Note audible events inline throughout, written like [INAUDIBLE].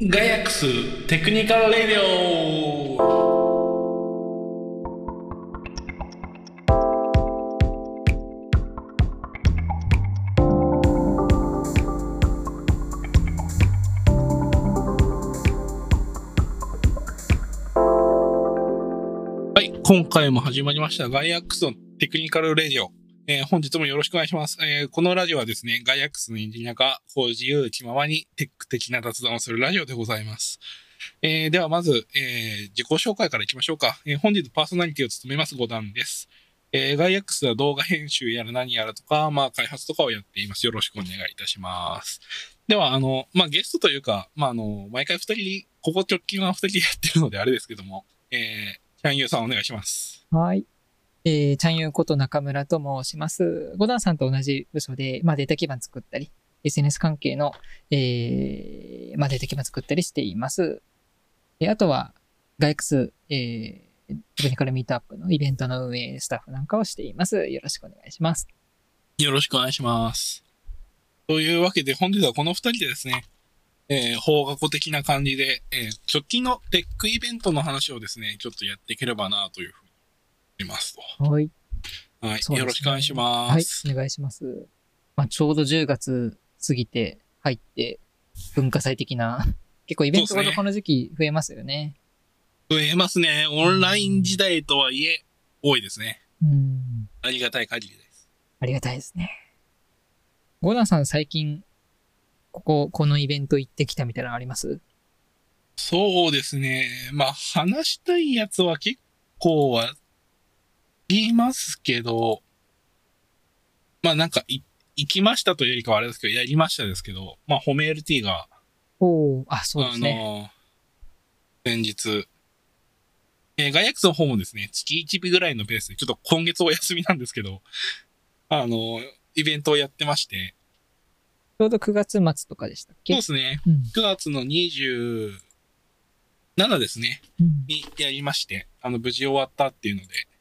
ガイアックステクニカルレディオはい、今回も始まりましたガイアックスのテクニカルレディオ。えー本日もよろしくお願いします。えーこのラジオはですね、ガイアックスのエンジニアが、こう自由気ままにテック的な雑談をするラジオでございます。えーではまず、え自己紹介からいきましょうか。え本日パーソナリティを務めます五段です。えガイアックスは動画編集やら何やらとか、まあ開発とかをやっています。よろしくお願いいたします。では、あの、まあゲストというか、まああの、毎回二人、ここ直近は二人でやってるのであれですけども、えー、チャンユーさんお願いします。はい。えー、ちゃんゆうこと中村と申します。五段さんと同じ部署で、まあ、データ基盤作ったり、SNS 関係の、えー、まあ、データ基盤作ったりしています。えーあとは、ガイクス、えー、テクニカルミートアップのイベントの運営スタッフなんかをしています。よろしくお願いします。よろしくお願いします。というわけで、本日はこの二人でですね、えー、法学的な感じで、えー、直近のテックイベントの話をですね、ちょっとやっていければなというふうにいますと。はい。はい、ねよろしくお願いしまはいす。。お願いします。まあ、ちょうど10月過ぎて入って、文化祭的な、[LAUGHS] 結構イベントがこの時期増えますよね。増えますね。オンライン時代とはいえ、多いですね。うん。ありがたい限りです。ありがたいですね。ゴーダンさん最近、ここ、このイベント行ってきたみたいなのあります？そうですね。まあ、話したいやつは結構は言いますけど、まあなんかい、行きましたというよりかはあれですけど、やりましたですけど、まあ、ホメ LT が、おおあ、そうですね。あの、先日、えーガイアックスの方もですね、月1日ぐらいのペースで、ちょっと今月お休みなんですけど、あの、イベントをやってまして、ちょうど9月末とかでしたっけ？そうですね、うん。9月の27ですね、うん。にやりまして、あの、無事終わったっていうので、まあ、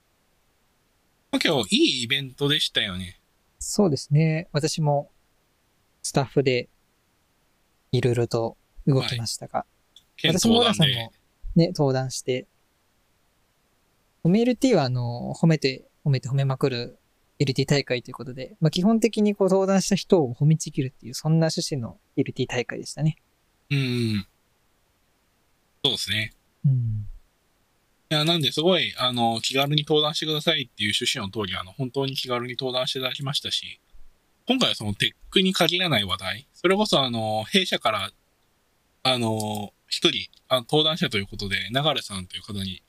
今日いいイベントでしたよね。そうですね。私も、スタッフで、いろいろと動きましたが、県私もゴーダ登壇でンさんも。ね、登壇して、褒め LT は、あの、褒めて、褒めて褒めまくる LT 大会ということで、まあ、基本的にこう登壇した人を褒めちぎるっていう、そんな趣旨の LT 大会でしたね。うん。そうですね。うん。いや、なんで、すごい、あの、気軽に登壇してくださいっていう趣旨の通り、あの、本当に気軽に登壇していただきましたし、今回はそのテックに限らない話題、それこそあの、弊社から、あの、一人、あの登壇者ということで、流さんという方に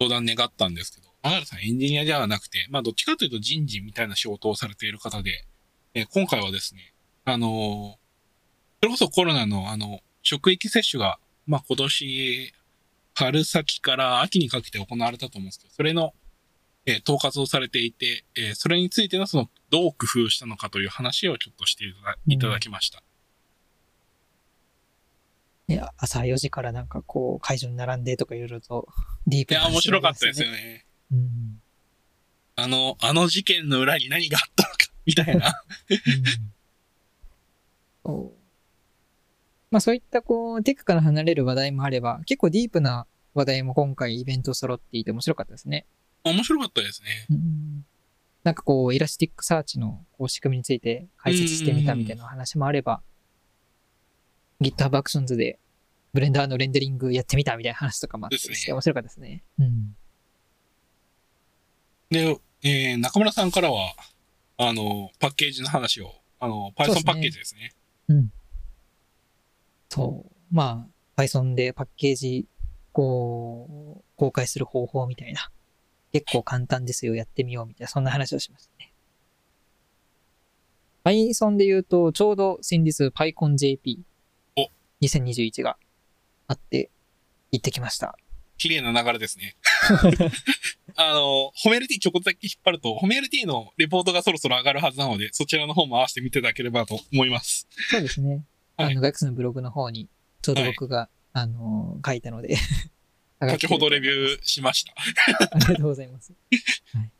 登壇願ったんですけど、流さんエンジニアではなくて、まあ、どっちかというと人事みたいな仕事をされている方で、え今回はですね、あの、それこそコロナのあの、職域接種が、まあ、今年、春先から秋にかけて行われたと思うんですけど、それの、えー統括をされていて、えーそれについてのその、どう工夫したのかという話をちょっとしていただいただきました。ね、朝4時からなんかこう会場に並んでとかいろいろとディープないや、面白かったですよ。よね。うん。あの、あの事件の裏に何があったのか、みたいな。うんまあそういったこうテックから離れる話題もあれば、結構ディープな話題も今回イベント揃っていて面白かったですね。面白かったですね。うんなんかこう、 Elasticsearch のこう仕組みについて解説してみたみたいな話もあれば、GitHub Actions でブレンダーのレンダリングやってみたみたいな話とかもあってね面白かったですね。うん。で、えー中村さんからは、あの、パッケージの話を、あの、Python ねパッケージですね。そう。まあ、Python でパッケージ、こう、公開する方法みたいな。結構簡単ですよ、やってみようみたいな、そんな話をしましたね。Python で言うと、ちょうど先日 PyConJP お2021があって、行ってきました。綺麗な流れですね。[LAUGHS] あの、ホメルティちょこっとだけ引っ張ると、ホメルティのレポートがそろそろ上がるはずなので、そちらの方も合わせて見ていただければと思います。そうですね。はいあの、ガイクスのブログの方に、ちょうど僕が、あの、書いたので [LAUGHS] 先ほどレビューしました。[LAUGHS] ありがとうございます。はい。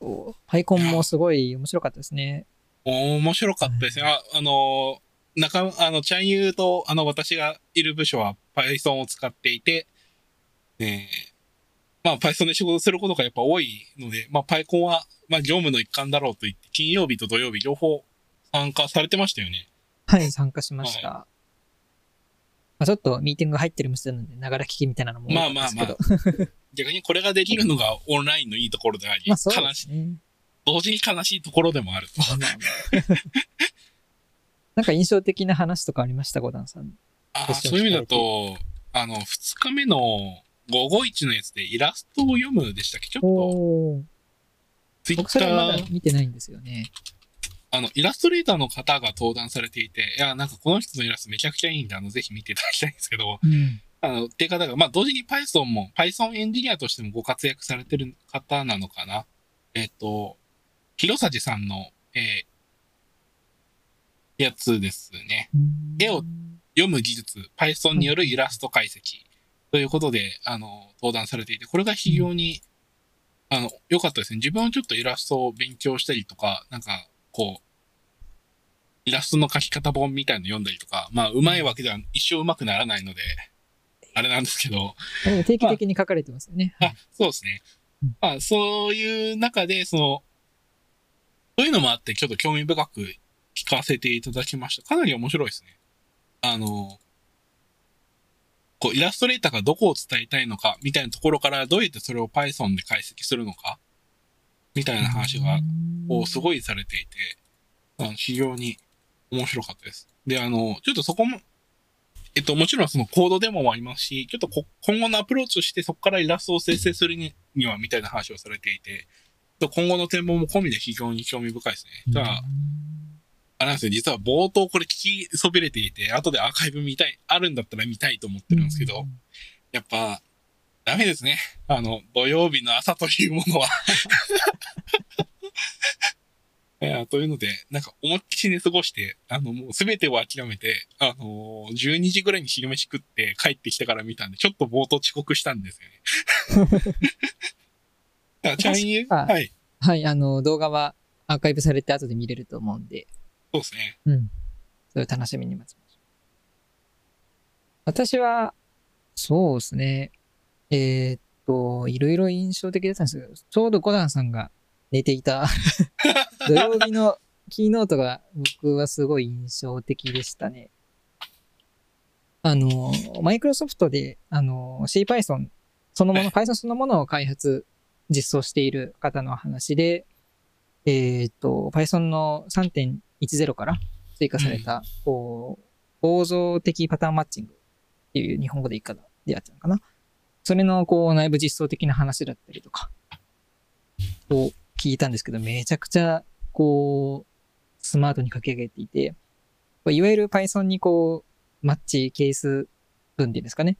おパイコンもすごい面白かったですね。面白かったですね。あ、あの、中、あの、チャンユーと、あの、私がいる部署は Python を使っていて、えー、まあ Python で仕事することがやっぱ多いので、まあ PyCon は、まあ業務の一環だろうと言って、金曜日と土曜日両方参加されてましたよね。はい、参加しました。はい、まあ、ちょっとミーティング入ってるみたいなので、ながら聞きみたいなのもまあまあまあ。[LAUGHS] 逆にこれができるのがオンラインのいいところであり、まあ、悲しい。同時に悲しいところでもあると。まあまあなんか印象的な話とかありました、五段さん？ああ、そういう意味だと、あの、二日目の551のやつでイラストを読むでしたっけ？ちょっと。ツイッター。僕それまだ見てないんですよね。あの、イラストレーターの方が登壇されていて、いや、なんかこの人のイラストめちゃくちゃいいんで、あの、ぜひ見ていただきたいんですけど、うん、あの、っていう方が、まあ、同時に Python も、Python エンジニアとしてもご活躍されてる方なのかな。えっ、ー、と、広さじさんの、えー、やつですね。絵を読む技術、Python によるイラスト解析ということで、あの、登壇されていて、これが非常に、あの、良かったですね。自分はちょっとイラストを勉強したりとか、なんか、こう、イラストの描き方本みたいの読んだりとか、まあ、うまいわけでは一生うまくならないので、あれなんですけど。定期的に書かれてますよね。まあ、あそうですね。まあ、そういう中で、その、そういうのもあって、ちょっと興味深く聞かせていただきました。かなり面白いですね。あの、こう、イラストレーターがどこを伝えたいのか、みたいなところから、どうやってそれを Python で解析するのか、みたいな話が、こう、すごいされていて、あの非常に面白かったです。で、あの、ちょっとそこも、えっと、もちろんそのコードデモもありますし、ちょっと今後のアプローチとしてそこからイラストを生成するには、みたいな話をされていて、今後の展望も込みで非常に興味深いですね。ただ、あれなんですよ、実は冒頭これ聞きそびれていて、後でアーカイブ見たい、あるんだったら見たいと思ってるんですけど、やっぱ、ダメですね。あの、土曜日の朝というものは [LAUGHS] いや、というので、なんか思いっきり寝過ごして、あの、もうすべてを諦めて、あのー、12時ぐらいに昼飯食って帰ってきてから見たんで、ちょっと冒頭遅刻したんですよね。[LAUGHS] ちなみに、はい。はい、あの、動画はアーカイブされて後で見れると思うんで、そうですね。うん。それを楽しみに待ちましょう。私は、そうですね。えー、っと、いろいろ印象的だったんですけど、ちょうどゴダンさんが寝ていた [LAUGHS] 土曜日のキーノートが僕はすごい印象的でしたね。あの、マイクロソフトで、あの、CPython そのもの、Python そのものを開発、実装している方の話で、えっ、と、Python の3.1 10から追加された、こう、構造的パターンマッチングっていう日本語で言い方でやってたのかな。それの、こう、内部実装的な話だったりとか、を聞いたんですけど、めちゃくちゃ、こう、スマートに書き上げていて、いわゆる Python にこう、マッチケース文っていうんですかね、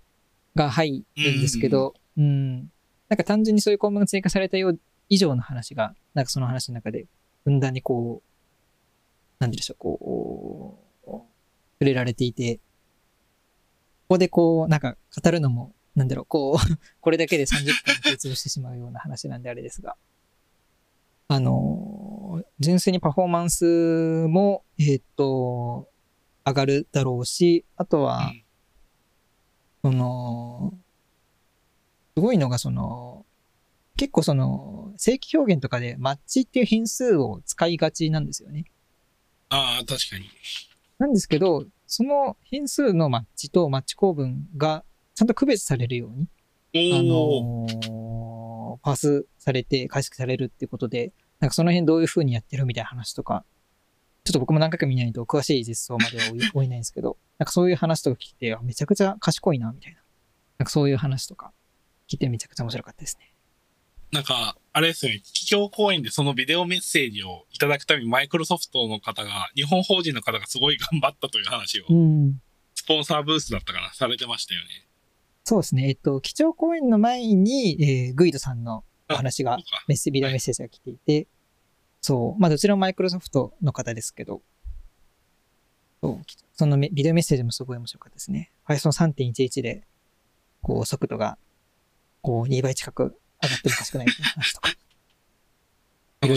が入るんですけど、うん、なんか単純にそういう項目が追加されたよう以上の話が、なんかその話の中で、ふんだんにこう、なんでしょう、こう、触れられていて、ここでこう、なんか語るのも、なんだろう、こう、[LAUGHS] これだけで30分提出してしまうような話なんであれですが、あの、純粋にパフォーマンスも、えー、っと、上がるだろうし、あとは、その、すごいのがその、結構その、正規表現とかでマッチっていう変数を使いがちなんですよね。ああ、確かに。なんですけど、その変数のマッチとマッチ構文がちゃんと区別されるように、あのー、パスされて解析されるっていうことで、なんかその辺どういう風にやってるみたいな話とか、ちょっと僕も何回か見ないと詳しい実装までは [LAUGHS] 追えないんですけど、なんかそういう話とか聞いて、めちゃくちゃ賢いな、みたいな。なんかそういう話とか聞いてめちゃくちゃ面白かったですね。なんか、あれですよね、企業講演でそのビデオメッセージをいただくためにマイクロソフトの方が、日本法人の方がすごい頑張ったという話を、うん、スポンサーブースだったかな、されてましたよね。そうですね。えっと、基調講演の前に、えー、グイドさんのお話が、メッセ、ビデオメッセージが来ていて、はい、そう、まあ、どちらもマイクロソフトの方ですけど、そう、そのビデオメッセージもすごい面白かったですね。Python 3.11で、こう、速度が、こう、2倍近く上がってもおかしくないっていう話とか。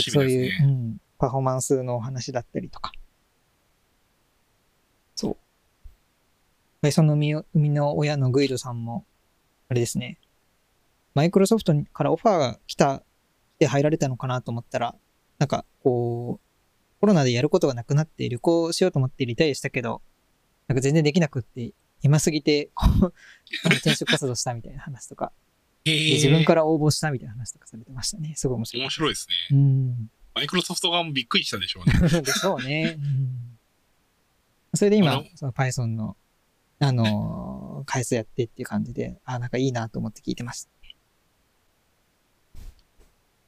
そういう、うん、パフォーマンスのお話だったりとか。Python の生み生みの親のグイドさんも、あれですね。マイクロソフトからオファーが来た、来て入られたのかなと思ったら、なんか、こう、コロナでやることがなくなって旅行しようと思ってリタイアしたけど、なんか全然できなくって、今すぎて、転職活動したみたいな話とか、へで自分から応募したみたいな話とかされてましたね。すごい面白い。面白いですね。うん。マイクロソフト側もびっくりしたでしょうね。[LAUGHS] でしょうね。うん、それで今その Python の、あのー、開発やってっていう感じで、あ、なんかいいなと思って聞いてました。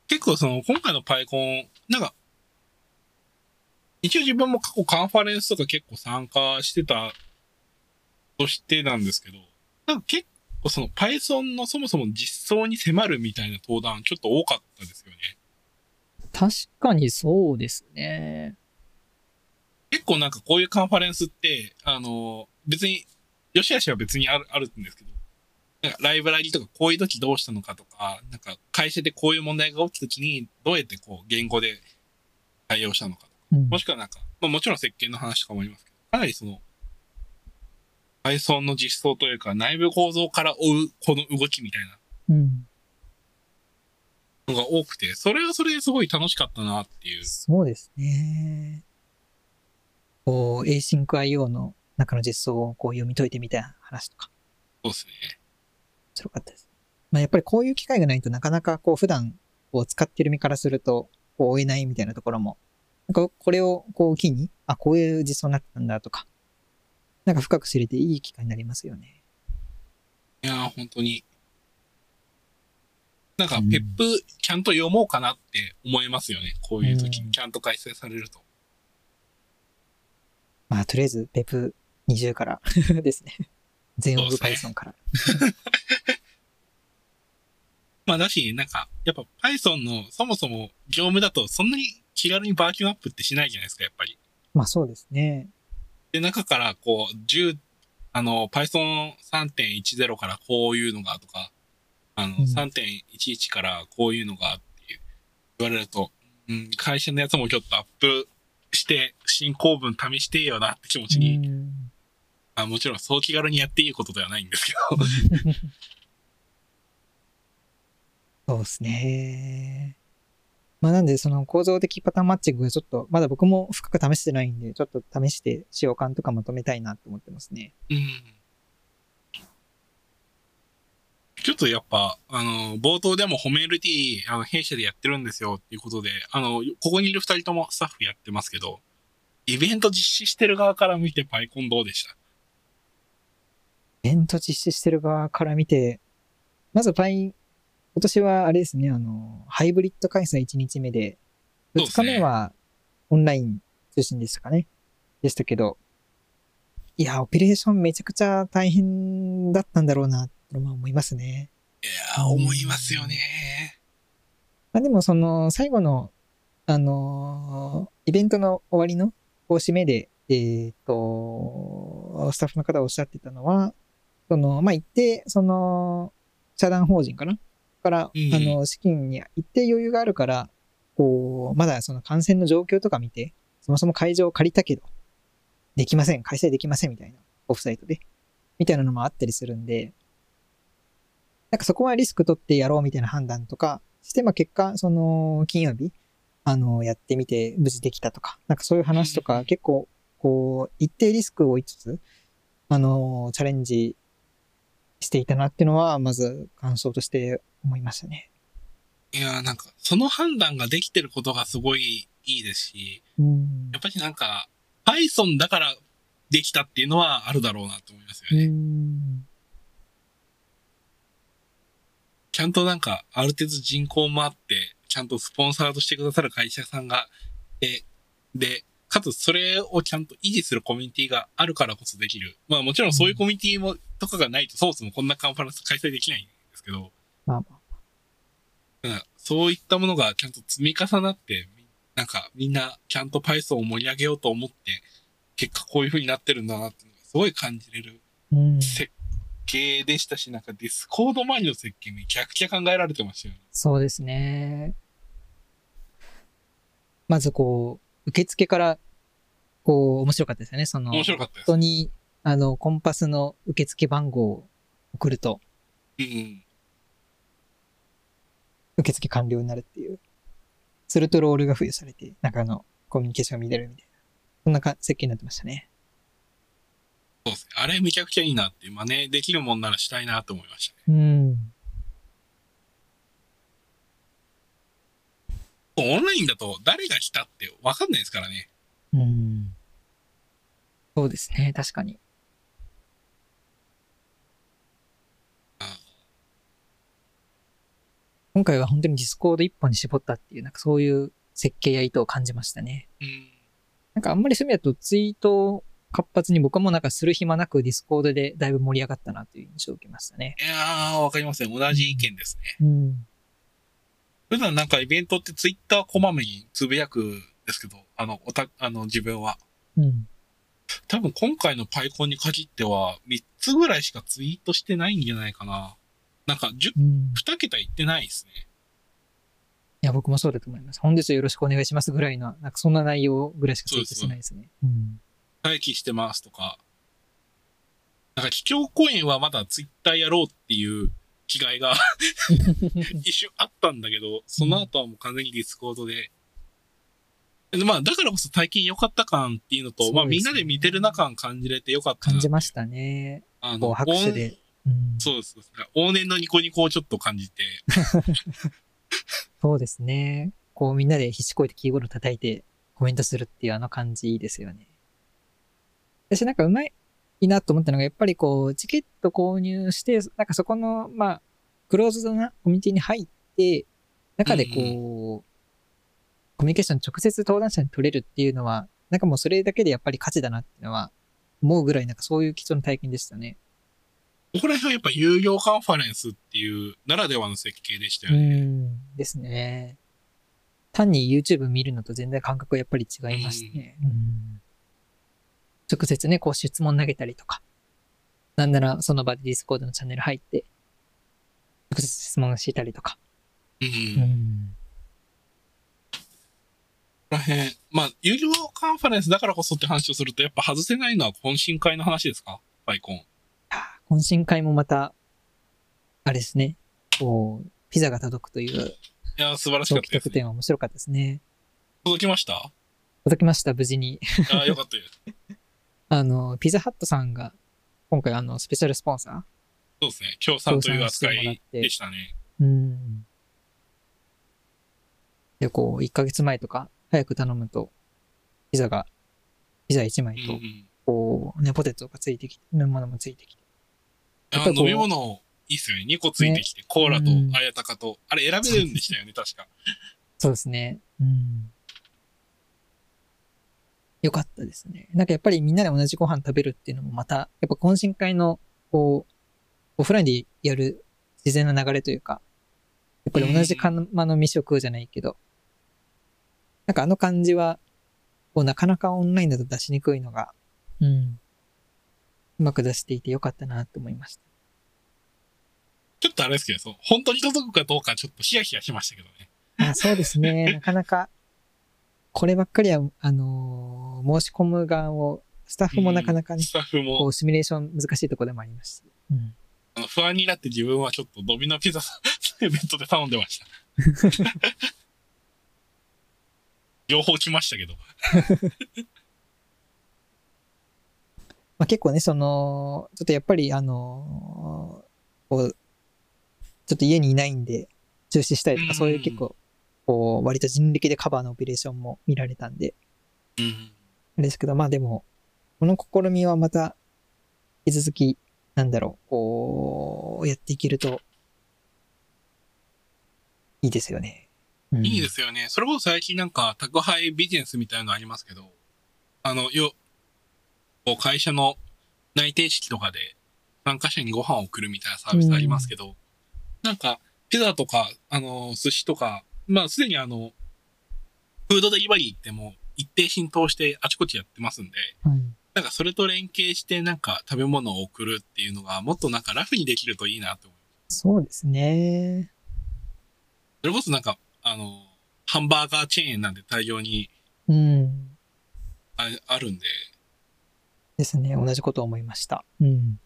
結構その、今回のパイコン、なんか、一応自分も過去カンファレンスとか結構参加してたとしてなんですけど、なんか結構その Python のそもそも実装に迫るみたいな登壇ちょっと多かったですよね。確かにそうですね。結構なんかこういうカンファレンスって、あの、別に、良し悪しは別にある、あるんですけど、なんかライブラリとかこういう時どうしたのかとか、なんか会社でこういう問題が起きた時にどうやってこう言語で対応したのかとか、うんもしくはなんか、まあもちろん設計の話とかもありますけど、かなりその、Python の実装というか内部構造から追うこの動きみたいなうん。のが多くて、それはそれですごい楽しかったなっていう。そうですね。こう、Async.io の中の実装をこう読み解いてみたいな話とか、そうですね。面白かったです。まあやっぱりこういう機会がないとなかなかこう普段こう使ってる身からすると、こう追えないみたいなところも、なんかこれをこう機に、あ、こういう実装になったんだとか、なんか深く知れていい機会になりますよね。いやー、本当に。なんかう、んペップ、ちゃんと読もうかなって思いますよね。こういう時ちゃんと開催されると。まあとりあえず Pep20 から [LAUGHS] ですね。全オブそうです Python から。[LAUGHS] まあ、だし、なんか、やっぱ Python のそもそも業務だと、そんなに気軽にバーキュンアップってしないじゃないですか、やっぱり。まあそうですね。で、中から、こう、10、あの、Python 3.10からこういうのがとか、あの、うん3.11からこういうのがって言われると、うん、会社のやつもちょっとアップして、進行文試してよなって気持ちに、うんあもちろんそう気軽にやっていいことではないんですけど、[LAUGHS] そうですね。まあなんでその構造的パターンマッチングがちょっと、まだ僕も深く試してないんで、ちょっと試して使用感とかまとめたいなと思ってますね。うん。ちょっとやっぱ、あの、冒頭でも褒める T、あの、弊社でやってるんですよっていうことで、あの、ここにいる二人ともスタッフやってますけど、イベント実施してる側から見てパイコンどうでした？イベント実施してる側から見て、まずパイ、今年はあれですね、あの、ハイブリッド開催1日目で、2そうですね日目はオンライン通信でしたかね。でしたけど、いや、オペレーションめちゃくちゃ大変だったんだろうな、とまあ思いますね。いやー、思いますよね。まあでもその最後の、あのーイベントの終わりのこう締めで、えっ、と、スタッフの方がおっしゃってたのは、その、まあ、一定、その、社団法人かな？から、うんあの、資金に一定余裕があるから、こう、まだその感染の状況とか見て、そもそも会場を借りたけど、できません、開催できませんみたいな、オフサイトで、みたいなのもあったりするんで、なんかそこはリスク取ってやろうみたいな判断とかして、まあ結果、その、金曜日、あの、やってみて無事できたとか、なんかそういう話とか、結構、こう、一定リスクを追いつつ、あの、チャレンジしていたなっていうのは、まず感想として思いましたね。いやー、なんか、その判断ができてることがすごいいいですし、うんやっぱりなんか、Python だからできたっていうのはあるだろうなと思いますようね。ん。ちゃんとなんか、ある程度人口もあって、ちゃんとスポンサーとしてくださる会社さんが、で、で、かつそれをちゃんと維持するコミュニティがあるからこそできる。まあもちろんそういうコミュニティも、とかがないとそもそもこんなカンファレンス開催できないんですけど、まあまあ。なんかそういったものがちゃんと積み重なって、なんかみんなちゃんと Python を盛り上げようと思って、結果こういう風になってるんだなっていうのがすごい感じれるうん。設計でしたし、なんか Discord 周りの設計めちゃくちゃ考えられてましたよね。そうですね。まずこう、受付から、こう、面白かったですよね。その、面白かった。本当に、あの、 connpass の受付番号を送ると、うん。受付完了になるっていう。するとロールが付与されて、中のコミュニケーションが見れるみたいな。そんなか設計になってましたね。そうですね。あれめちゃくちゃいいなって、真似できるもんならしたいなと思いましたね。うん。オンラインだと誰が来たってわかんないですからね。うん。そうですね。確かに。今回は本当に Discord 一本に絞ったっていう、なんかそういう設計や意図を感じましたね。うん。なんかあんまりそういう意味だとツイートを活発に僕はもうなんかする暇なく Discord でだいぶ盛り上がったなという印象を受けましたね。いやー、わかりますね。同じ意見ですね。うん。普段なんかイベントってツイッターこまめにつぶやくですけど、あの、おた、あの、自分は。うん。多分今回の PyCon に限っては、3つぐらいしかツイートしてないんじゃないかな。なんか、10、うん。2桁いってないですね。いや、僕もそうだと思います。本日はよろしくお願いしますぐらいの、なんかそんな内容ぐらいしかツイートしてないですね。うん。待機してますとか。なんか、基調講演はまだツイッターやろうっていう気概が [LAUGHS] 一瞬あったんだけど、その後はもう完全に Discord で。でまあ、だからこそ体験良かった感っていうのと、ねまあみんなで見てるな感感じれて良かったな感じましたね。あこう拍手で。うん。そうです。そうです往年のニコニコをちょっと感じて。[LAUGHS] そうですね。こうみんなで必死こいてキーボード叩いてコメントするっていうあの感じいいですよね。私なんかうまいなと思ったのが、やっぱりこう、チケット購入して、なんかそこの、まあ、クローズドなコミュニティに入って、中でこう、コミュニケーション直接登壇者に取れるっていうのは、なんかもうそれだけでやっぱり価値だなっていうのは、思うぐらいなんかそういう貴重な体験でしたね。ここら辺はやっぱ有料カンファレンスっていうならではの設計でしたうよね。ん、ですね。単に YouTube 見るのと全然感覚はやっぱり違いますね。うん直接ね、こう質問投げたりとか。なんならその場で Discord のチャンネル入って、直接質問したりとか。うん。こん。こら辺、まあ、有料カンファレンスだからこそって話をすると、やっぱ外せないのは懇親会の話ですか？パイコン。懇親会もまた、あれですね。こう、ピザが届くという、いやー、素晴らしかったです、ね。は面白かったですね。届きました？届きました、無事に。ああ、よかったです。[LAUGHS] あの、ピザハットさんが、今回あの、スペシャルスポンサー？そうですね。協賛という扱いでしたね。うん。で、こう、1ヶ月前とか、早く頼むと、ピザが、ピザ1枚と。こう、ね、ポテトがついてきて、飲み物もついてきて。あ飲み物、いいっすよね。2個ついてきて、コーラとうんあやたかと、あれ選べるんでしたよね、確か。[LAUGHS] そうですね。うん。よかったですね。なんかやっぱりみんなで同じご飯食べるっていうのもまた、やっぱ懇親会の、こう、オフラインでやる自然な流れというか、やっぱり同じ釜の飯を食うじゃないけど、なんかあの感じは、こうなかなかオンラインだと出しにくいのが、うん。うまく出していてよかったなと思いました。ちょっとあれですけど、そう本当に届くかどうかちょっとヒヤヒヤしましたけどね。あそうですね。[LAUGHS] なかなか、こればっかりは、あのー申し込む側を、スタッフもなかなかね、スタッフこもう、シミュレーション難しいところでもありますし。うん。不安になって自分はちょっとドミノピザ [LAUGHS] イベントで頼んでました。[LAUGHS] 両方来ましたけど。まあ、結構ね、その、ちょっとやっぱり、あのーこう、ちょっと家にいないんで、中止したりとか、うんそういう結構、こう、割と人力でカバーのオペレーションも見られたんで、ですけど、まあでも、この試みはまた、引き続き、なんだろう、こう、やっていけると、いいですよね。うんいいですよね。それこそ最近なんか宅配ビジネスみたいなのありますけど、あの、よ、こう会社の内定式とかで参加者にご飯を送るみたいなサービスありますけど、なんか、ピザとか、あの、寿司とか、まあすでにあの、フードデリバリーってもう一定浸透してあちこちやってますんで、はいなんかそれと連携してなんか食べ物を送るっていうのがもっとなんかラフにできるといいなと思います。そうですね。それこそなんか、あの、ハンバーガーチェーンなんで大量にうん。ああるんで、ですね。同じことを思いました。うん。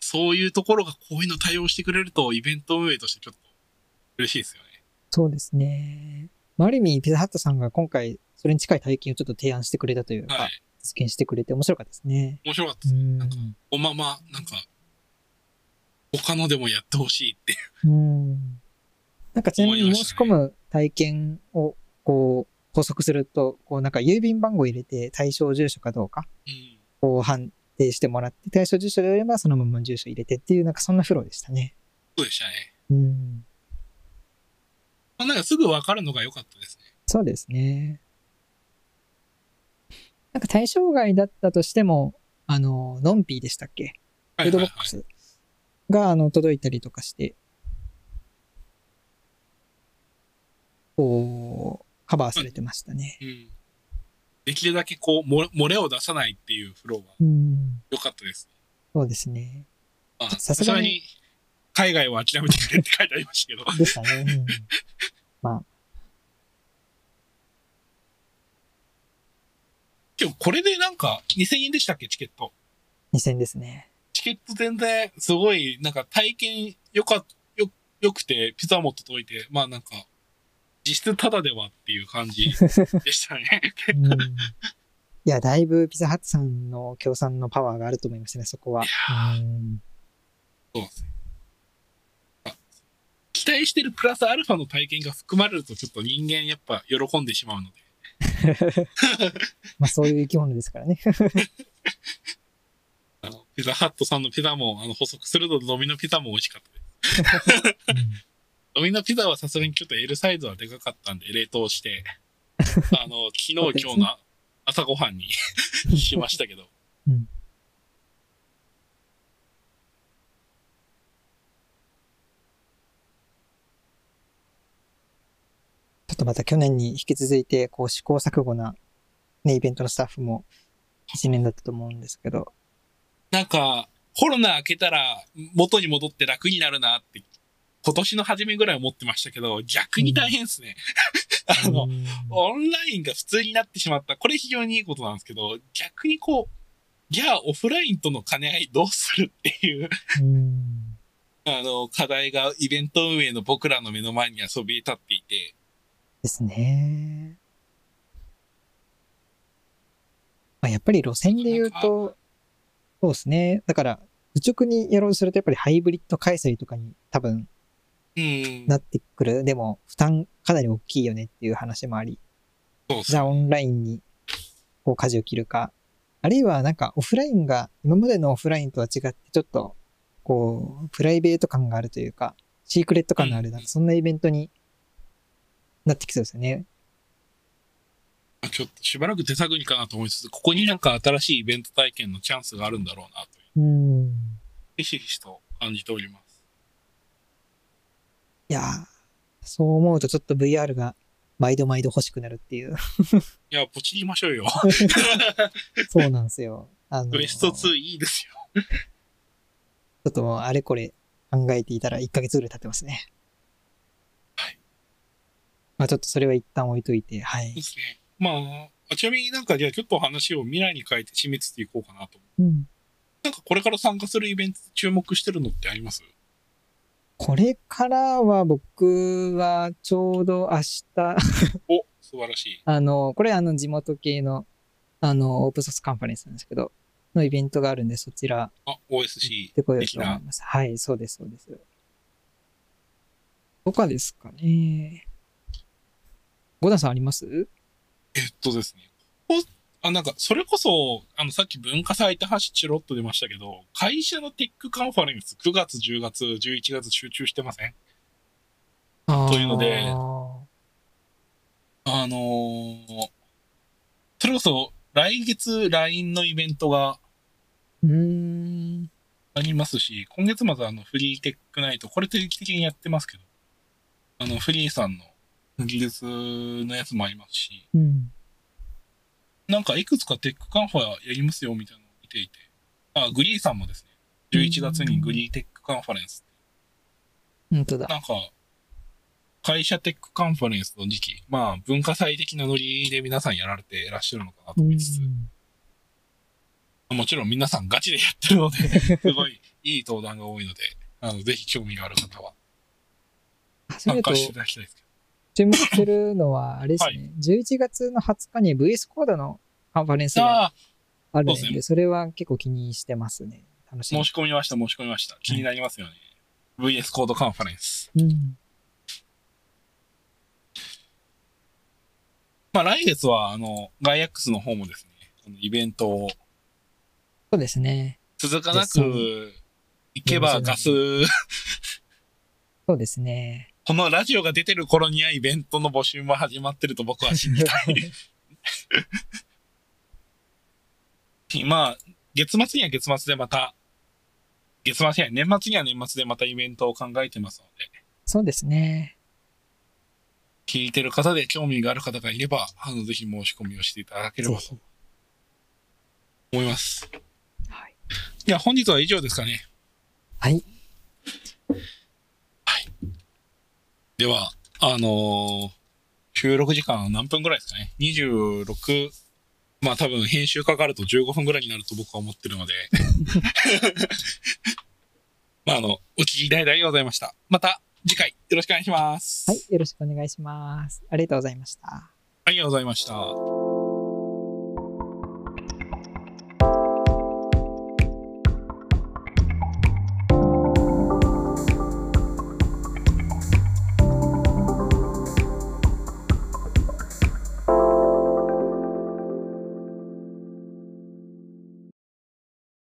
そういうところがこういうの対応してくれると、イベント運営としてちょっと嬉しいですよね。そうですね。まあ、ある意味、ピザハットさんが今回、それに近い体験をちょっと提案してくれたというか、はい。実現してくれて面白かったですね。面白かったです。うんなんか、おまま、なんか、他のでもやってほしいっていう。うん。なんかちなみに申し込む体験を、こう、補足すると、こうなんか郵便番号入れて対象住所かどうか、うん。こう判定してもらって、対象住所であればそのまま住所入れてっていう、なんかそんなフローでしたね。そうでしたね。うん。まあ、なんかすぐわかるのが良かったですね。そうですね。なんか対象外だったとしても、あの、ノンピーでしたっけ？フードボック。スが、あの、届いたりとかして、こう、カバーされてましたね。うん。できるだけこう、も漏れを出さないっていうフローがうん。良かったです。そうですね。まあ、さすがに海外は諦めてくれって書いてありましたけど。でしたね。うん、[LAUGHS] まあ、今日これでなんか、2000円でしたっけ、チケット。2000ですね。チケット全然、すごい、なんか体験よか、よ、よくて、ピザも届いて、まあなんか、実質タダではっていう感じ [LAUGHS] でしたね。うん、[LAUGHS] いや、だいぶピザハットさんの協賛のパワーがあると思いましたね、そこは。うんそうですね。あ期待してるプラスアルファの体験が含まれるとちょっと人間やっぱ喜んでしまうので。[LAUGHS] まあ、そういう生き物ですからね。あの、ピザハットさんのピザも、あの、補足するとドミノピザも美味しかったです。ドミノピザはさすがにちょっと L サイズはでかかったんで、冷凍して、[LAUGHS] あの、昨日今日の朝ごはんに [LAUGHS] しましたけど。うん。ちょっとまた去年に引き続いて、こう試行錯誤な、ね、イベントのスタッフも一年だったと思うんですけど、なんか、コロナ明けたら元に戻って楽になるなって、今年の初めぐらい思ってましたけど、逆に大変ですね。[LAUGHS] あの、うんオンラインが普通になってしまった。これ非常にいいことなんですけど、逆にこう、じゃあオフラインとの兼ね合いどうするっていう、うん [LAUGHS] あの、課題がイベント運営の僕らの目の前にはそびえ立っていて、ですね。まあ、やっぱり路線で言うと、そうですね。だから、愚直にやろうとすると、やっぱりハイブリッド開催とかに多分うん。なってくる。でも、負担かなり大きいよねっていう話もあり、じゃあオンラインに、こう、舵を切るか。あるいは、なんか、オフラインが、今までのオフラインとは違って、ちょっと、こう、プライベート感があるというか、シークレット感のある、うんなんかそんなイベントになってきそうですよね。ちょっとしばらく手探りかなと思いつつ、ここになんか新しいイベント体験のチャンスがあるんだろうなという、うん。ひしひしと感じております。いやーそう思うとちょっと VR が毎度毎度欲しくなるっていう。[LAUGHS] いや、ポチりましょうよ。[LAUGHS] そうなんですよ。あの、クエストちょ2いいですよ。っともうあれこれ考えていたら1ヶ月ぐらい経ってますね。はい。まあちょっとそれは一旦置いといて、はい。ですね。まあ、あちなみになんかじゃあちょっと話を未来に変えて締めつついこうかなと思う。うん。なんかこれから参加するイベント注目してるのってあります？これからは僕はちょうど明日、お、素晴らしい。[LAUGHS] あの、これあの地元系の、あの、オープンソースカンファレンスなんですけど、のイベントがあるんで、そちらあ、OSC ってこよう。と思います。はい、そうです、そうです。他ですかね。ゴダさんあります？えっとですね。あ、なんか、それこそ、あの、さっき文化祭って話チロッと出ましたけど、会社のテックカンファレンス9月、10月、11月集中してません？というのでああのーそれこそ、来月 LINE のイベントがーうーん。ありますし、今月末はあの、 freee Tech Night、これ定期的にやってますけど、あの、 freee さんの技術のやつもありますし、うん。なんかいくつかテックカンファやりますよみたいなのを見ていて、あ、 GREE さんもですね、11月に GREE Tech Conference本当だ。なんか、会社テックカンファレンスの時期、まあ文化祭的なノリで皆さんやられていらっしゃるのかなとうん思いつつ、もちろん皆さんガチでやってるので、[LAUGHS] すごいいい登壇が多いので、あの、ぜひ興味がある方は。参加していただきたいですけど。注目してるのは、あれですね、11月の20日に VS コードのカンファレンスがあるんで、ねそれは結構気にしてますね。楽しみ申。し込みました、申し込みました。気になりますよね。VS コードカンファレンス。うん。まあ来月は、あの、ガイアックスの方もですね、イベントをそうですね。続かなく行けばガス、そうですね。このラジオが出てる頃にはイベントの募集も始まってると僕は信じたい。[LAUGHS] まあ、月末には月末でまた、月末には年末には年末でまたイベントを考えてますので、そうですね。聞いてる方で興味がある方がいれば、あの、ぜひ申し込みをしていただければと。思います。はい。いや、本日は以上ですかね。はい。では、あのー収録時間何分ぐらいですかね ?26、まあ多分編集かかると15分ぐらいになると僕は思ってるので。[LAUGHS] まああの、お聞きいただいてありがとうございました。また次回よろしくお願いします。はい。よろしくお願いします。ありがとうございました。ありがとうございました。